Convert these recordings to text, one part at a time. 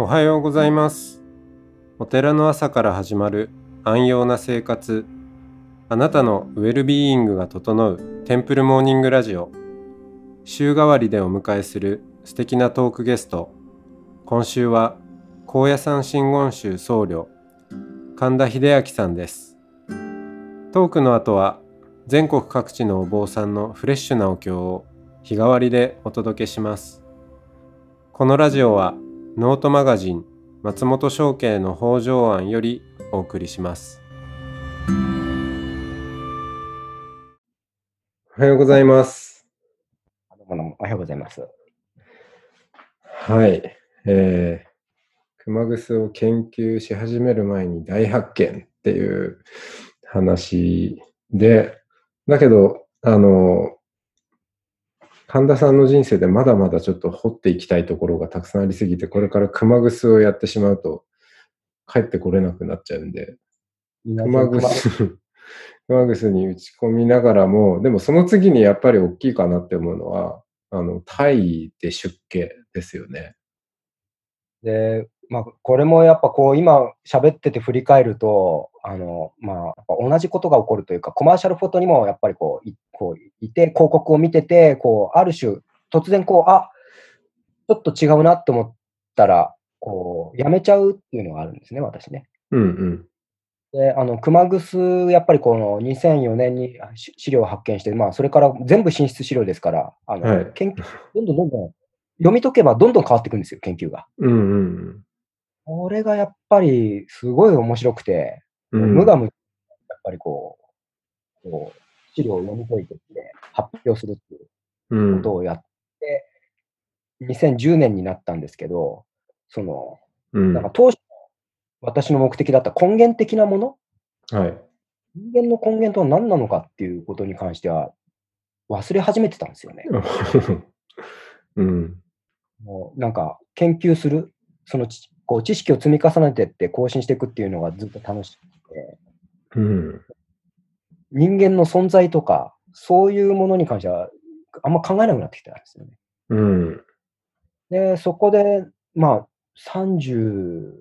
おはようございます。お寺の朝から始まる安養な生活。あなたのウェルビーイングが整うテンプルモーニングラジオ。週替わりでお迎えする素敵なトークゲスト。今週は高野山真言宗僧侶神田秀明さんです。トークの後は全国各地のお坊さんのフレッシュなお経を日替わりでお届けします。このラジオはノートマガジン松本商家の北条案よりお送りします。おはようございます。どうもおはようございます。はい、えー、熊楠を研究し始める前に大発見っていう話でだけどあの神田さんの人生でまだまだちょっと掘っていきたいところがたくさんありすぎて、これから熊楠をやってしまうと、帰ってこれなくなっちゃうんで、熊楠、熊楠に打ち込みながらも、でもその次にやっぱり大きいかなって思うのは、あの、タイで出家ですよね。で、まあ、これもやっぱこう、今喋ってて振り返ると、あの、まあ、同じことが起こるというか、コマーシャルフォトにもやっぱりこう、いこういて、広告を見てて、こう、ある種、突然こう、あちょっと違うなって思ったら、こう、やめちゃうっていうのがあるんですね、私ね。うんうん。で、あの、熊楠、やっぱりこの2004年にし資料を発見して、まあ、それから全部進出資料ですから、あの、はい研究、どんどんどんどん、読み解けばどんどん変わっていくんですよ、研究が。うんうんこれがやっぱりすごい面白くて、うん。うん無我夢、やっぱりこう、こう資料を読み解いて発表するっていううんことをやって、2010年になったんですけど、その、うんなんか当初、私の目的だった根源的なもの、はい。人間の根源とは何なのかっていうことに関しては、忘れ始めてたんですよね。うん。もうなんか研究する、そのちこう知識を積み重ねてって更新していくっていうのがずっと楽しくて、うん。人間の存在とか、そういうものに関しては、あんま考えなくなってきたんですよね。うん。で、そこで、まあ、33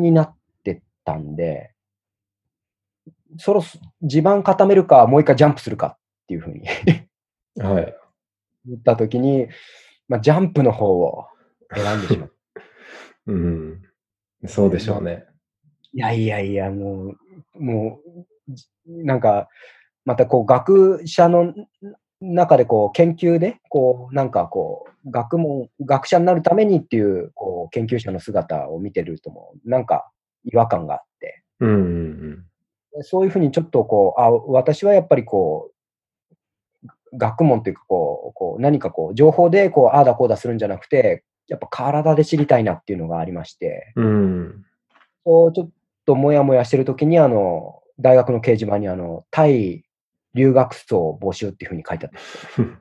になってったんで、そろそ地盤固めるか、もう一回ジャンプするかっていうふうにはい。言ったときに、まあ、ジャンプの方を選んでしまう。うん。そうでしょうね。いやいやいや、もう、もう、じなんか、またこう、学者の中でこう、研究で、こう、なんかこう、学問、学者になるためにっていう、こう、研究者の姿を見てるとも、なんか違和感があって、うんうんでそういうふうにちょっとこう、あ、私はやっぱりこう、学問というかこう、こう何かこう、情報でこう、ああだこうだするんじゃなくて、やっぱ体で知りたいなっていうのがありまして、うん。うん。そうちょっともやもやしてるときに、あの、大学の掲示板に、あの、タイ留学生募集っていうふうに書いてあったんです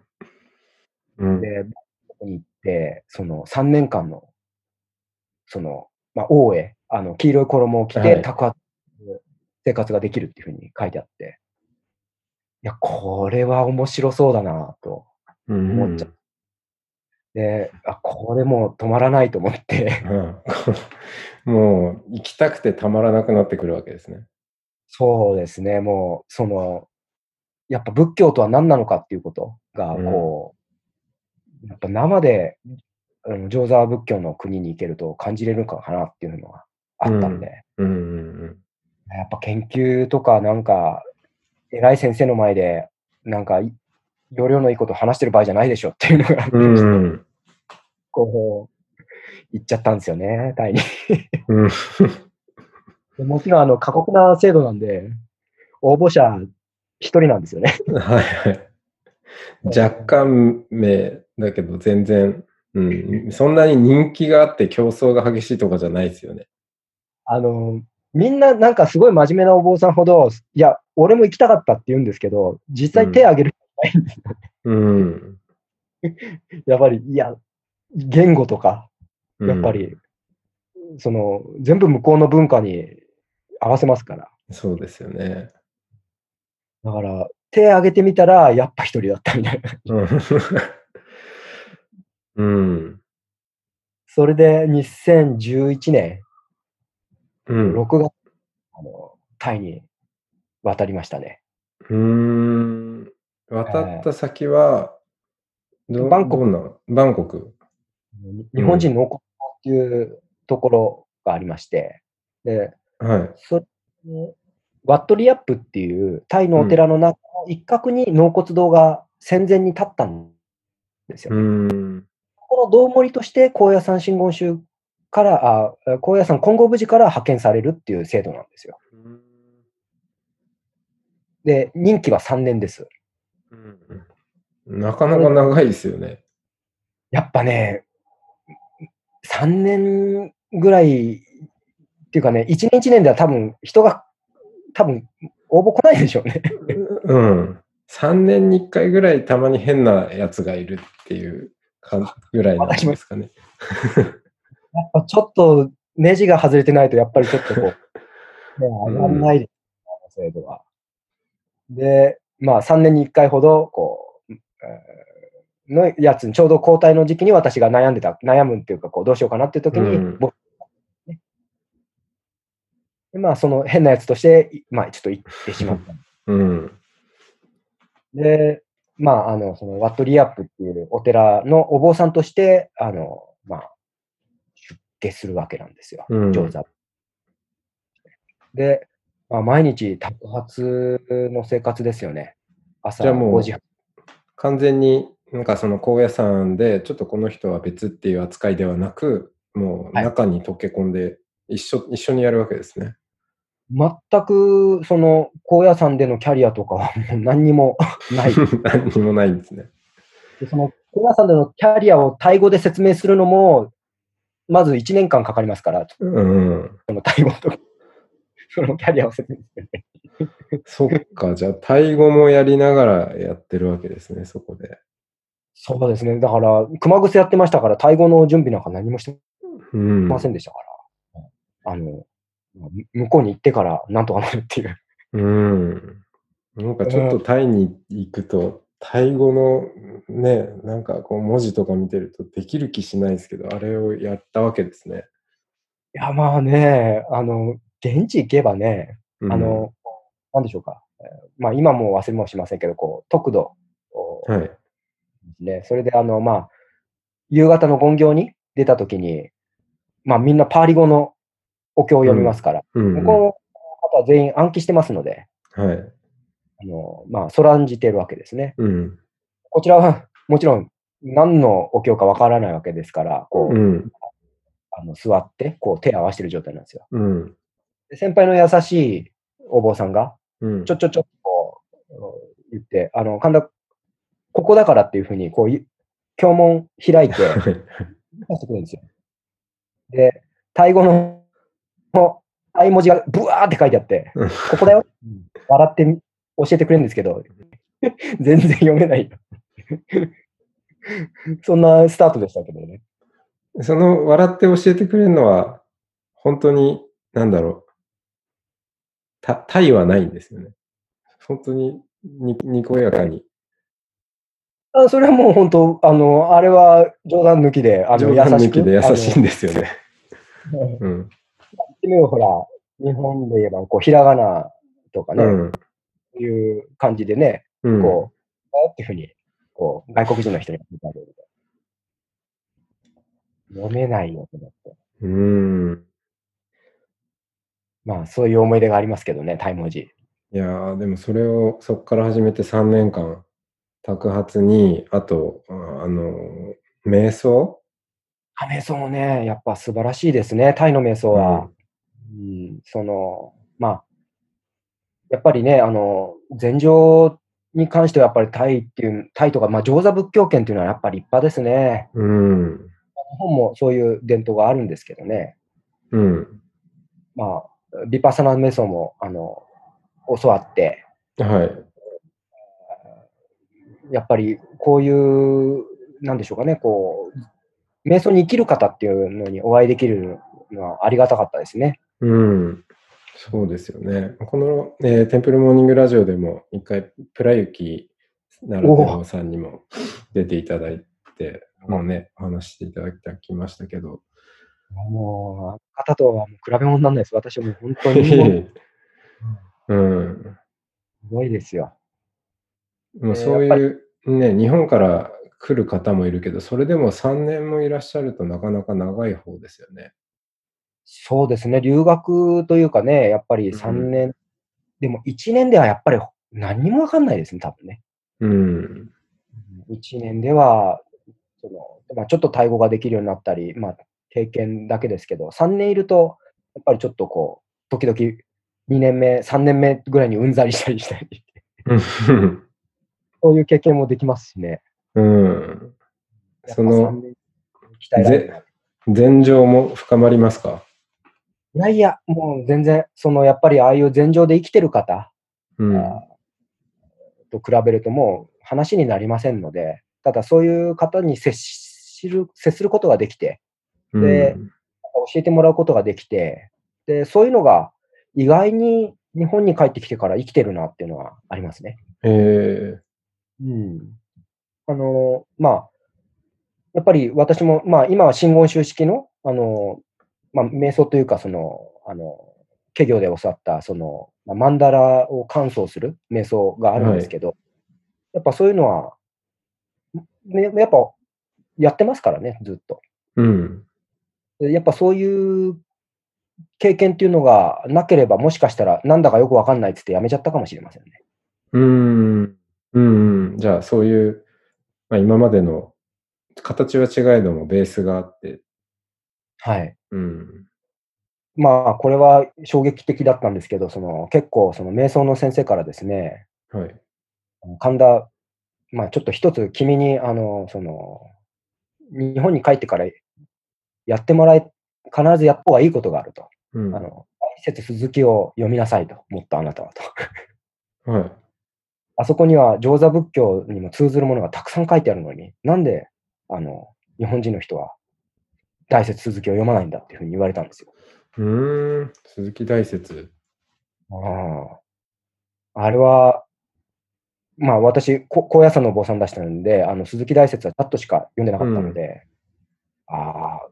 うんよ。で、そこに行って、その3年間の、その、まあ、王へ、あの、黄色い衣を着て、はい宅泊生活ができるっていうふうに書いてあって、いや、これは面白そうだなとうん思っちゃう。で、あ、これもう止まらないと思って、うん。もう行きたくてたまらなくなってくるわけですね。そうですね、もう、その、やっぱ仏教とは何なのかっていうことが、うん。こう、やっぱ生で、上座仏教の国に行けると感じれるのかなっていうのがあったんで、うん。うんやっぱ研究とかなんか、偉い先生の前で、なんか、い容量のいいこと話してる場合じゃないでしょっていうのが、うん。うんこう、言っちゃったんですよね、タイに。うん。でもちろん、あの、過酷な制度なんで、応募者一人なんですよね。はいはい。若干名だけど全然、うん、そんなに人気があって競争が激しいとかじゃないですよね。あの、みんななんかすごい真面目なお坊さんほど、いや、俺も行きたかったって言うんですけど、実際手挙げる人いないんですよ。うん。やっぱり、いや、言語とか、うんやっぱ。り、その、全部向こうの文化に合わせますから。そうですよね。だから、手挙げてみたら、やっぱ一人だったみたいな。うん。うん。それで2011年うん。6月、あの、タイに渡りましたね。うーん。渡った先は、どバンコクどんな？バンコク。日本人の王国っていうところがありまして、で、はい。そワットリアップっていうタイのお寺の中の一角に納骨堂が戦前に立ったんですよ。うーん。この道盛りとして高野山真言宗から、あ高野山金剛無寺から派遣されるっていう制度なんですよ。で、任期は3年です。うんなかなか長いですよね。やっぱね、3年ぐらいっていうかね、1年1年では多分人が多分応募来ないでしょうね。うん。3年に1回ぐらいたまに変なやつがいるっていうかぐらいなんですかね。やっぱちょっとネジが外れてないと、やっぱりちょっとこう、ね、上がんないです、制度は。で、まあ3年に1回ほど、こう、えーのやつに、ちょうど交代の時期に私が悩んでた、悩むっていうか、こう、どうしようかなっていう時に、うんでまあ、その変なやつとして、いまあ、ちょっと行ってしまった。うん。で、まあ、あの、その、ワットリアップっていうお寺のお坊さんとして、あの、まあ、出家するわけなんですよ。うん上座。で、まあ、毎日宅発の生活ですよね。朝じゃあもう5時半。完全になんかその高野山でちょっとこの人は別っていう扱いではなく、もうはい中に溶け込んで一緒、一緒にやるわけですね。全く、その、高野山でのキャリアとかはもう何にも ない。何にもないんですね。でその、高野山でのキャリアをタイ語で説明するのも、まず1年間かかりますから、うん。そのタイ語と、そのキャリアを説明。そっか、じゃあ、タイ語もやりながらやってるわけですね、そこで。そうですね。だから、熊癖やってましたから、タイ語の準備なんか何もしてうん。ませんでしたから。あの、向こうに行ってからなんとかなるっていう。うん。なんかちょっとタイに行くと、タイ語のね、なんかこう文字とか見てるとできる気しないですけど、あれをやったわけですね。いや、まあね、あの、現地行けばね、うんあの、なんでしょうか。えーまあ、今も忘れもしませんけど、こう、特度をはい。ですね。それで、あの、まあ、夕方の勤行に出たときに、まあ、みんなパーリ語のお経を読みますから、うん向こうの方は全員暗記してますので、はい。あの、まあ、そらんじてるわけですね。うん。こちらは、もちろん、何のお経かわからないわけですから、こう、うん。あの座って、こう、手を合わせてる状態なんですよ。うん。で先輩の優しいお坊さんが、うん。ちょちょちょっと言って、あの、神田、ここだからっていうふうに、こうい、経文開いて、はい出してくるんですよ。で、タイ語の、のタイ文字がブワーって書いてあって、うんここだよ。笑ってみ教えてくれるんですけど、全然読めない。そんなスタートでしたけどね。その笑って教えてくれるのは、本当に、なんだろう。た、タイはないんですよね。本当にに、にこやかに。あそれはもう本当、あの、あれは冗談抜きで、あの、冗談優しく。抜きで優しいんですよね。うん。言ってみればほら、日本で言えば、こう、ひらがなとかね、うん。いう感じでね、うん。こう、あっていうふうに、こう、外国人の人に見たり読めないよと思って。うん。まあ、そういう思い出がありますけどね、タイ文字。いやー、でもそれをそこから始めて3年間、托発に、あと、ああの、瞑想？あ瞑想もね、やっぱ素晴らしいですね、タイの瞑想は。うん、その、まあ、やっぱりね、あの、禅情に関してはやっぱりタイっていう、タイとか、まあ、上座仏教圏っていうのはやっぱり立派ですね。うん。日本もそういう伝統があるんですけどね。うん。まあ、ビパッサナ瞑想も、あの、教わって、はい。やっぱりこういう、なんでしょうかね、こう、瞑想に生きる方っていうのにお会いできるのはありがたかったですね。うん。そうですよね。この、えーテンプルモーニングラジオでも一回、プラユキ奈良天皇さんにも出ていただいって、もうね、お話ししていただきましたけど。もう、方とはもう比べ物にならないです。私はもう本当に うん。すごいですよ。もうそういうね、日本から来る方もいるけど、それでも3年もいらっしゃるとなかなか長い方ですよね。そうですね、留学というかね、やっぱり3年、でも1年ではやっぱり何にもわかんないですね、多分ね。うん。1年では、そのまあ、ちょっとタイ語ができるようになったり、まあ、経験だけですけど、3年いると、やっぱりちょっとこう、時々2年目、3年目ぐらいにうんざりしたりしたり、そういう経験もできますしね。うん。その3年鍛えられるな前情も深まりますか？いやいや、もう全然、そのやっぱりああいう前情で生きてる方、うん。と比べるともう話になりませんので、ただそういう方に接する接することができて、で教えてもらうことができて、でそういうのが意外に日本に帰ってきてから生きてるなっていうのはありますね。えうん。あの、まあ、やっぱり私も、まあ今は真言宗式の、あの、まあ瞑想というか、その、あの、華業で教わった、その、まあ、マンダラを乾燥する瞑想があるんですけど、やっぱそういうのは、ね、やっぱやってますからね、ずっと。ー、うん。でやっぱそういう経験っていうのがなければ、もしかしたらなんだかよくわかんないっつってやめちゃったかもしれませんね。うん。うん。じゃあ、そういう、まあ、今までの形は違えども、ベースがあって、はい。うん。まあ、これは衝撃的だったんですけど、その結構、その瞑想の先生からですね、はい。神田、まあ、ちょっと一つ君に、あの、その、日本に帰ってからやってもらえ、必ずやった方がいいことがあると。うん。あの、大説続きを読みなさいと、もっとあなたはと。はい。あそこには上座仏教にも通ずるものがたくさん書いてあるのに、なんで、あの、日本人の人は大説続きを読まないんだっていうふうに言われたんですよ。うーん。鈴木大説。ああ。あれは、まあ私、こ高野山のお坊さん出したので、あの鈴木大説はちょっとしか読んでなかったので、ああ、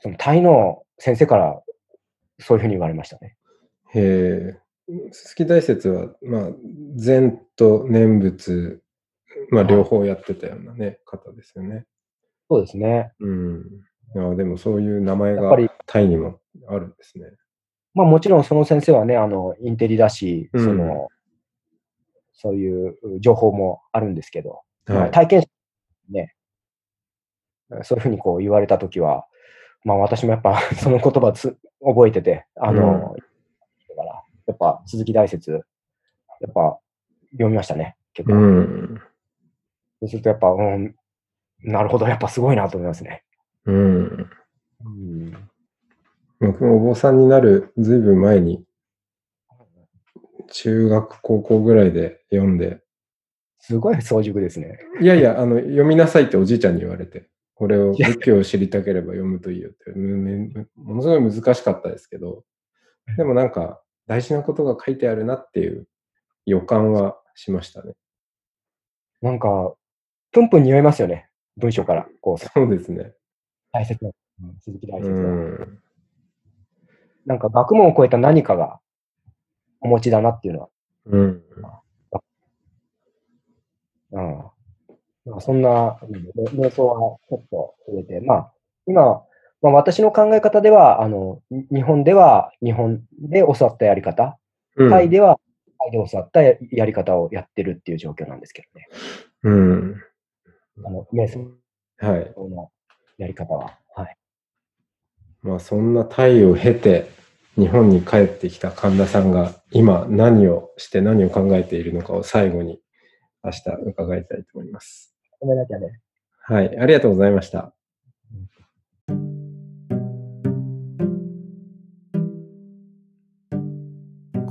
そのタイの先生からそういうふうに言われましたね。へえ。鈴木大説は、まあ、禅と念仏、まあ、はい両方やってたようなね、方ですよね。そうですね。うん。あでもそういう名前がやっぱりタイにもあるんですね。まあもちろんその先生はね、あの、インテリだし、うんその、そういう情報もあるんですけど、まはい。あ体験者ね、そういうふうにこう言われたときは、まあ私もやっぱその言葉つ覚えてて、あの、やっぱ鈴木大説、やっぱ読みましたね、結う構。ん。そうするとやっぱ、うん、なるほど、やっぱすごいなと思いますね。うん。うん、僕もお坊さんになるずいぶん前に、中学、高校ぐらいで読んで、すごい早熟ですね。いやいや、あの、読みなさいっておじいちゃんに言われて、これを仏教を知りたければ読むといいよって、ものすごい難しかったですけど、でもなんか大事なことが書いてあるなっていう予感はしましたね。なんか、プンプン匂いますよね、文章から。こう、そうですね。大切な、うん鈴木大う説は。ん。なんか学問を超えた何かがお持ちだなっていうのは。うん。うん。まあ、そんな、うん瞑想はちょっと入れて、まあ、今、まあ、私の考え方では、あの、に日本では日本で教わったやり方、うんタイではタイで教わったややり方をやってるっていう状況なんですけどね。うん。あの、瞑想はい。のやり方は。はい。まあそんなタイを経て日本に帰ってきた神田さんが今何をして何を考えているのかを最後に明日伺いたいと思います。ごめんなきゃね。はい。ありがとうございました。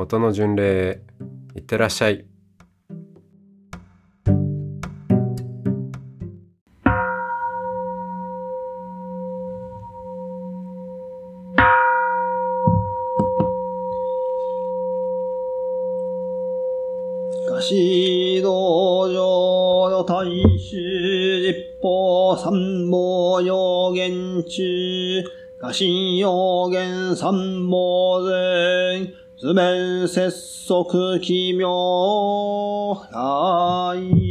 音の巡礼いってらっしゃい。し道場の大衆実法三宝要言中、家臣要言三宝前、図面節足奇妙愛。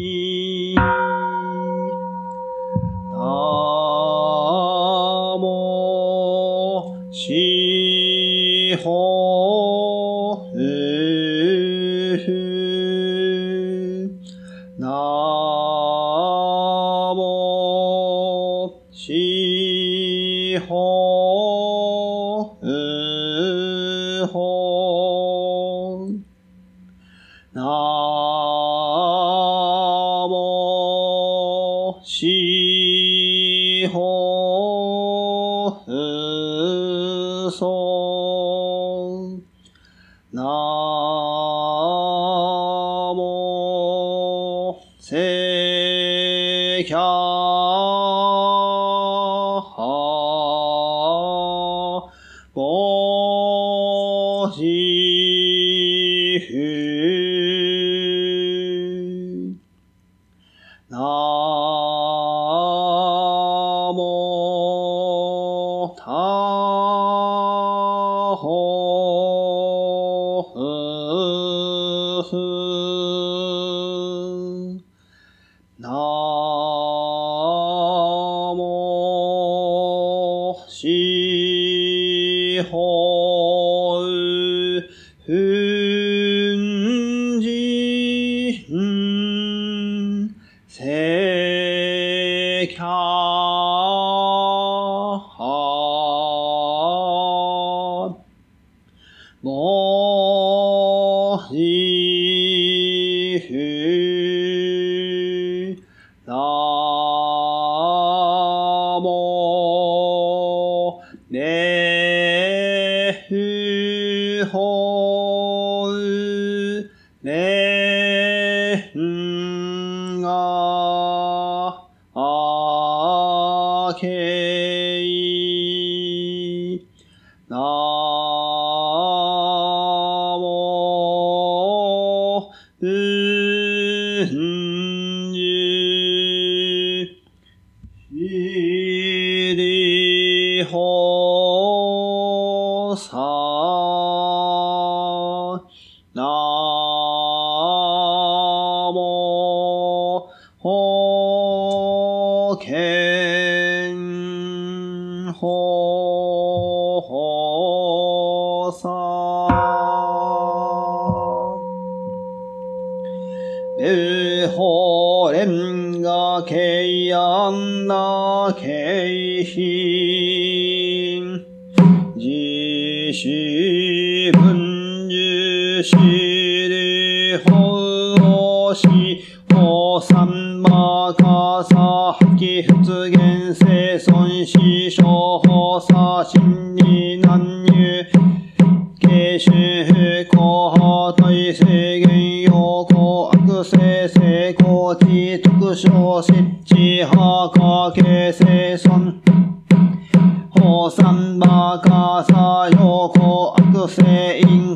法 Sekan Okay.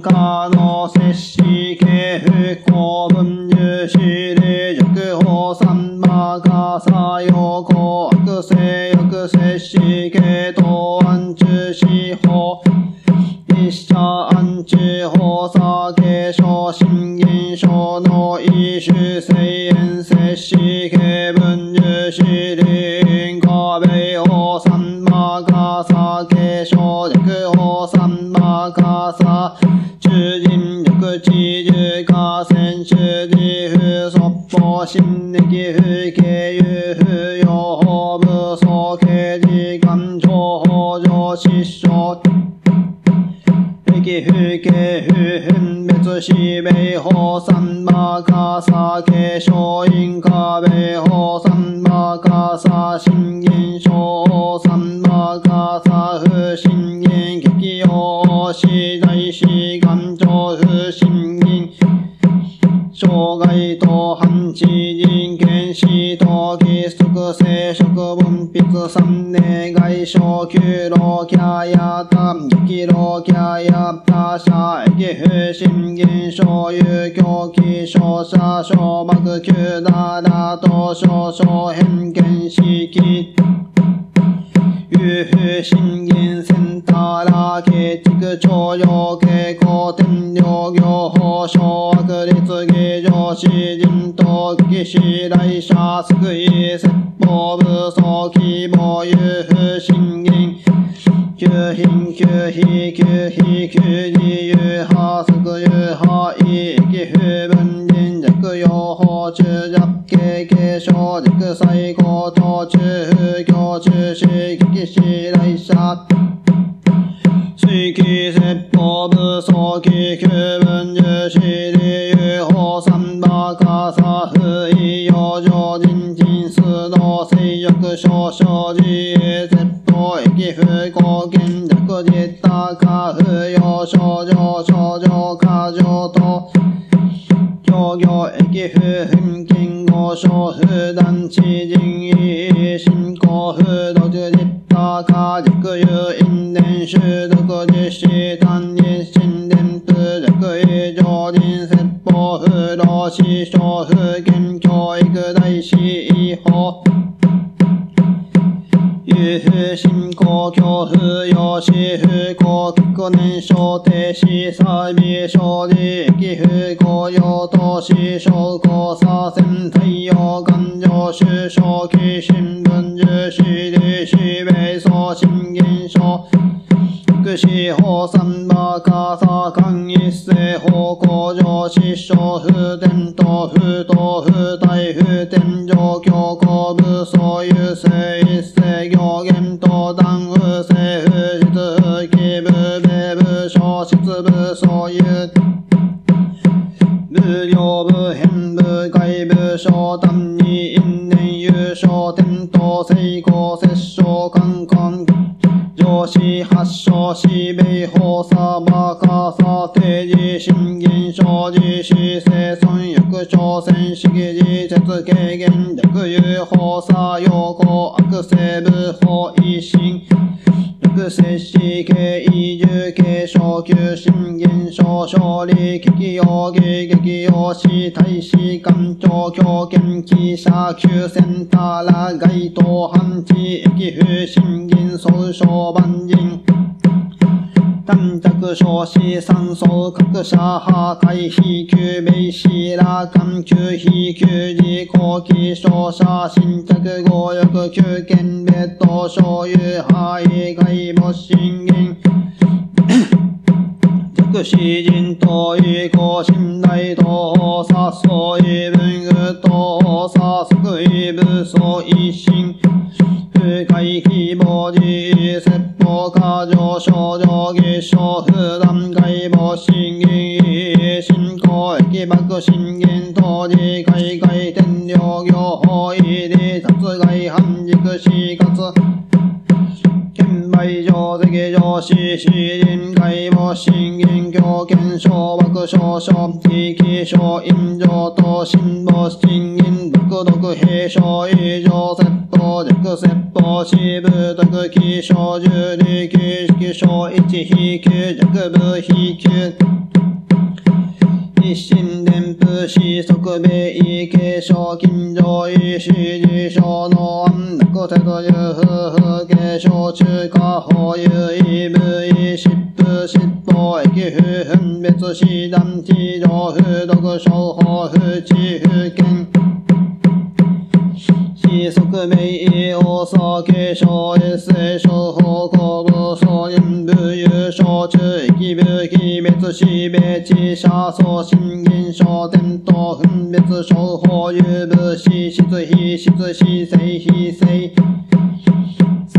三馬かさけ小因かべ法三馬かさ信玄小三馬かさ不信玄激用し大志願長不信玄。障害と反地人権士と基則生殖分泌三年外小九老キャヤタ激老キャヤタ社駅不信玄所有狂気勝者小幕九ダダと少々偏見式有風信玄センターラケ畜徴用傾向天領業法小悪律儀上詩人と騎士来者救い説法武装希望有風信玄九品九比九比九自由派即有派異域不分人弱用法中弱系継承弱最高等中風教中士騎士来者水気説法武装気九分重視理由法三馬かさ不意養生人人数の性欲少々自由説法駅不公見弱実多か不要症状症状過剰と協業駅不返金合小不断地人意進行不独実多か熟有因伝習読実施単日新伝不弱以上人説法不老死小不見教育大師違法有風信仰恐怖用紙不幸確年少停止サビ生理駅不公用投資証拠左遷太陽感情収賞期新聞重視理福祉法三馬かさ間一世方向上失笑不伝統不当不大不天上強行部そういし発症し米法サバカサ定時審議生じし生存欲朝鮮主義事節軽減略有法作用行悪性部法維新略摂氏経移住継承級新現象勝利危機用義激用し大使官庁強権記者旧センターら該当反地駅風新銀総称万人短着少子三層各社破壊非救命死羅漢救非救事後期勝者新着合欲救権別途所有範囲外没信玄弱視人と意向信頼と殺相異文具と殺即位武装一心不快希望自説法過剰症状儀症不断外母信義信仰駅爆信玄当時海外天領業法医で殺害反軸死活売上席上司詩人外母信玄教権小爆少々地域小陰上と新母信玄独独兵小以上説法弱説法支部特記小重力式小一非級弱部非級一心伝布子即米異継承近所異士事象の安楽手という夫婦継承中華法有異部異疾風疾法駅不分別師団地上不独商法不知不見四則名大佐継承一世小法公部総人部優勝中域部非別死別地者総新現象伝統分別商法有部死質非質死生非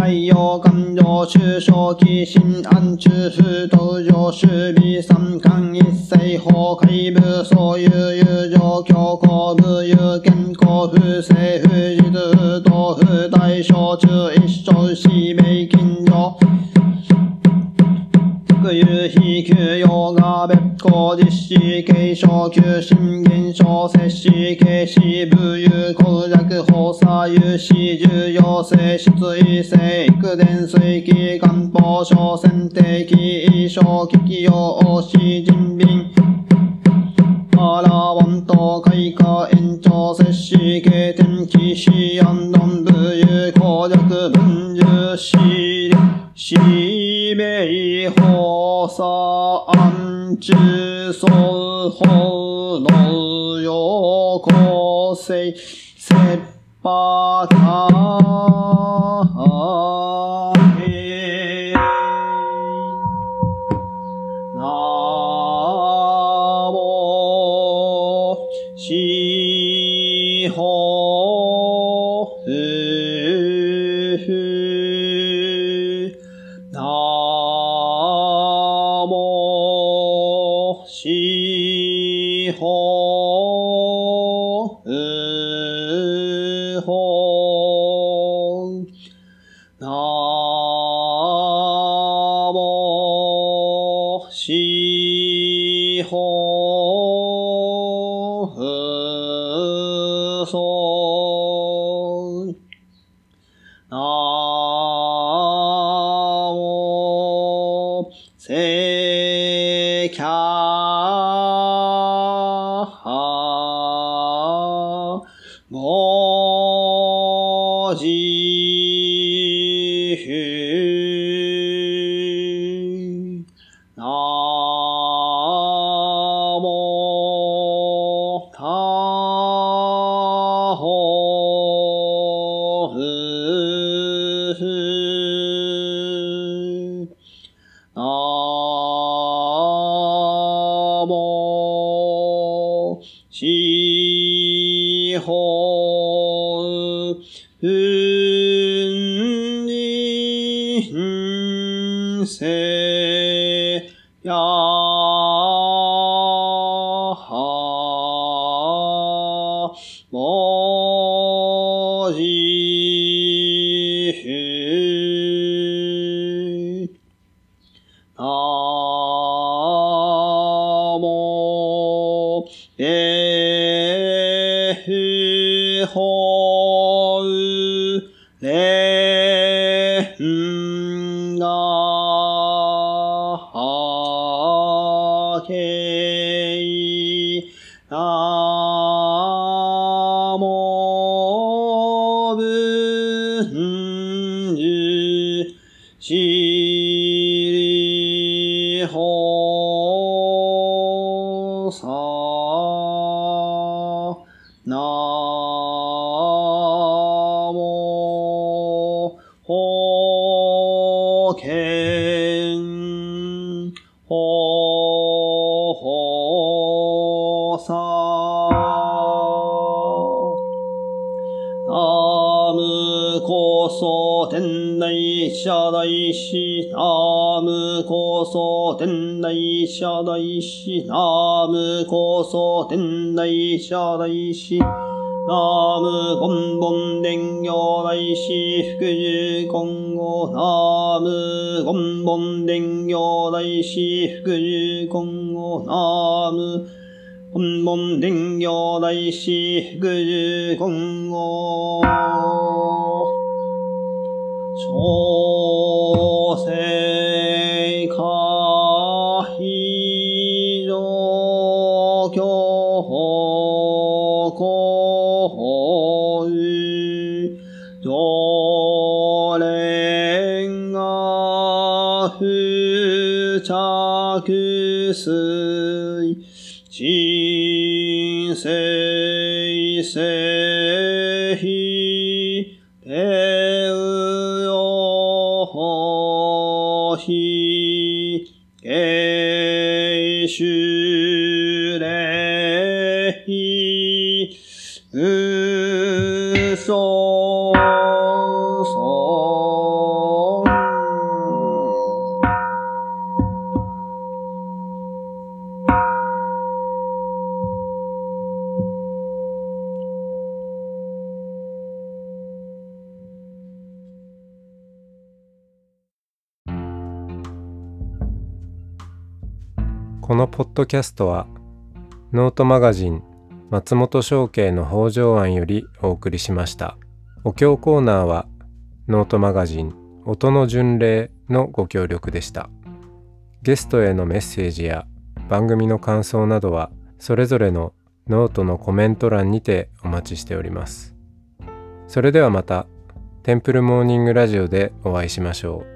採用感情中小期新安中不登場守備三冠一世法海部そういう友情強行部有健康不正不実不当小不大小中一小四名近所。学有非休用が別行実施継承休心現象摂氏形式武勇公弱放射有視重要性出位性育伝水気漢方小選定期小危機用し人民。アラワンと開花延長摂氏経天気死安論武勇公弱文重視死命放射安中総法の陽光性切羽へじれ社大師ナムゴンボン伝行大師福寿今後ナムゴンボン伝行大師福寿今後ナム本門伝行大師福寿今後小生着水人生せひてうよほひけしゅれひうそそのポッドキャストはノートマガジン松本紹圭の方丈庵よりお送りしました。お経コーナーはノートマガジン音の巡礼のご協力でした。ゲストへのメッセージや番組の感想などはそれぞれのノートのコメント欄にてお待ちしております。それではまたテンプルモーニングラジオでお会いしましょう。